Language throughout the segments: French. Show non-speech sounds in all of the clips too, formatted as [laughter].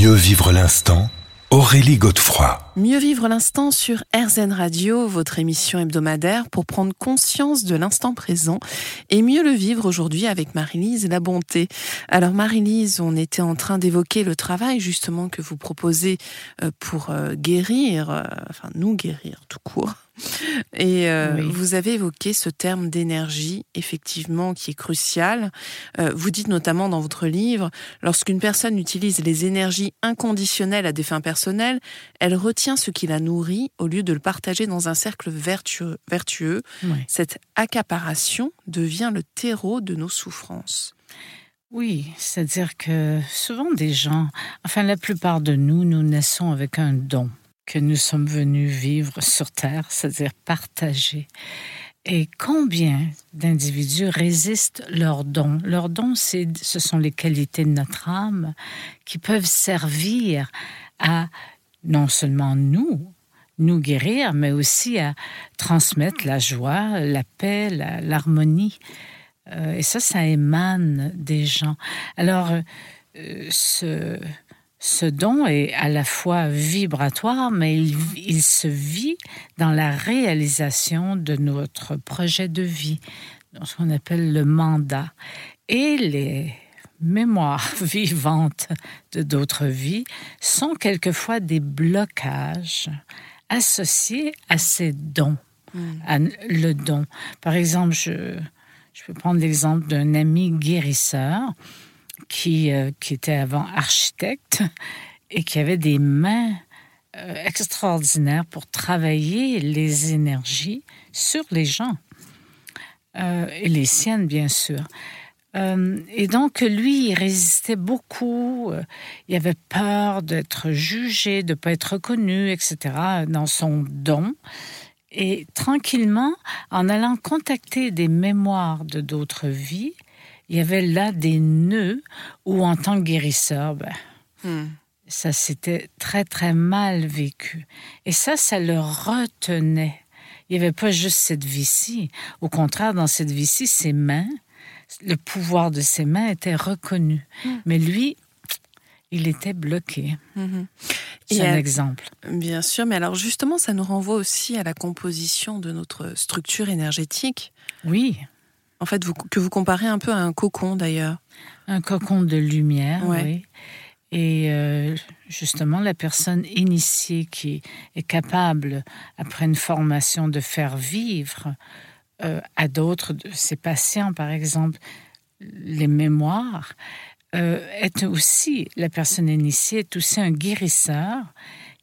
Mieux vivre l'instant Aurélie Godefroy. Mieux vivre l'instant sur RZN Radio, votre émission hebdomadaire pour prendre conscience de l'instant présent et mieux le vivre aujourd'hui avec Marie-Lise La Bonté. Alors Marie-Lise, on était en train d'évoquer le travail justement que vous proposez euh, pour euh, guérir, euh, enfin nous guérir tout court et euh, vous avez évoqué ce terme d'énergie, effectivement, qui est crucial. Euh, vous dites notamment dans votre livre, lorsqu'une personne utilise les énergies inconditionnelles à des fins personnelles, elle retient ce qui la nourrit au lieu de le partager dans un cercle vertueux. vertueux. Cette accaparation devient le terreau de nos souffrances. Oui, c'est-à-dire que souvent des gens, enfin la plupart de nous, nous naissons avec un don que nous sommes venus vivre sur Terre, c'est-à-dire partager. Et combien d'individus résistent leurs dons? Leurs dons, ce sont les qualités de notre âme qui peuvent servir à non seulement nous, nous guérir, mais aussi à transmettre la joie, la paix, l'harmonie. Euh, et ça, ça émane des gens. Alors, euh, ce, ce don est à la fois vibratoire, mais il, se vit dans la réalisation de notre projet de vie, ce qu'on appelle le mandat. Et les mémoires [laughs] vivantes de d'autres vies sont quelquefois des blocages associés à ces dons, hmm. à le don. Par exemple, je, je peux prendre l'exemple d'un ami guérisseur qui, euh, qui était avant architecte et qui avait des mains euh, extraordinaires pour travailler les énergies sur les gens, euh, et les siennes bien sûr. et donc, lui, il résistait beaucoup. Il avait peur d'être jugé, de ne pas être reconnu, etc., dans son don. Et tranquillement, en allant contacter des mémoires de d'autres vies, il y avait là des nœuds où, en tant que guérisseur, ben, hmm. ça s'était très, très mal vécu. Et ça, ça le retenait. Il n'y avait pas juste cette vie-ci. Au contraire, dans cette vie-ci, ses mains, le pouvoir de ses mains était reconnu. Hmm. Mais lui, il était bloqué. Hmm. C'est un exemple. Bien sûr, mais alors justement, ça nous renvoie aussi à la composition de notre structure énergétique. Oui en fait, que vous comparez un peu à un cocon d'ailleurs. Un cocon de lumière, oui. Et euh, justement, la personne initiée qui est capable, après une formation, de faire vivre euh, à d'autres de ses patients, par exemple, les mémoires, euh, est aussi, la personne initiée est aussi un guérisseur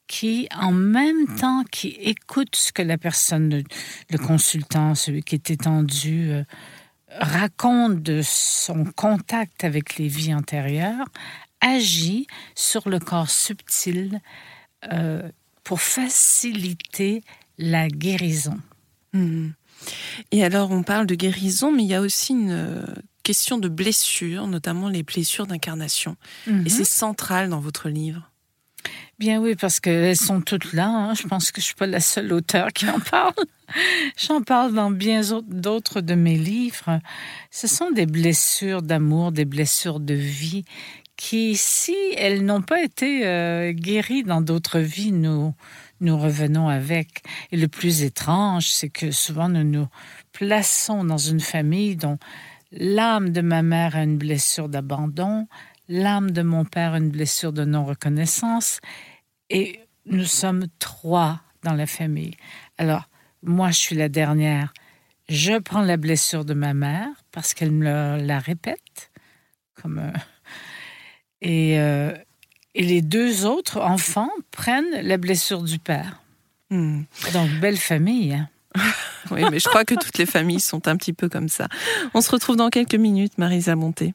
qui, en même temps, qui écoute ce que la personne, le, consultant, celui qui est étendu, raconte de son contact avec les vies antérieures, agit sur le corps subtil euh, pour faciliter la guérison. Hmm. Et alors, on parle de guérison, mais il y a aussi une euh, question de blessures, notamment les blessures d'incarnation. Et c'est mhm. central dans votre livre. Bien oui, parce qu'elles sont toutes là. Hein. Je pense que je suis pas la seule auteure qui en parle. J'en parle dans bien d'autres de mes livres. Ce sont des blessures d'amour, des blessures de vie qui, si elles n'ont pas été euh, guéries dans d'autres vies, nous, nous revenons avec. Et le plus étrange, c'est que souvent nous nous plaçons dans une famille dont l'âme de ma mère a une blessure d'abandon, l'âme de mon père une blessure de non-reconnaissance, et nous sommes trois dans la famille. Alors, moi, je suis la dernière. Je prends la blessure de ma mère parce qu'elle me la répète. Comme, euh, et, euh, et, les deux autres enfants prennent la blessure du père. Hmm. Donc, belle famille. Hein. [laughs] oui, mais je crois que toutes les familles sont un petit peu comme ça. On se retrouve dans quelques minutes, Marisa Monté.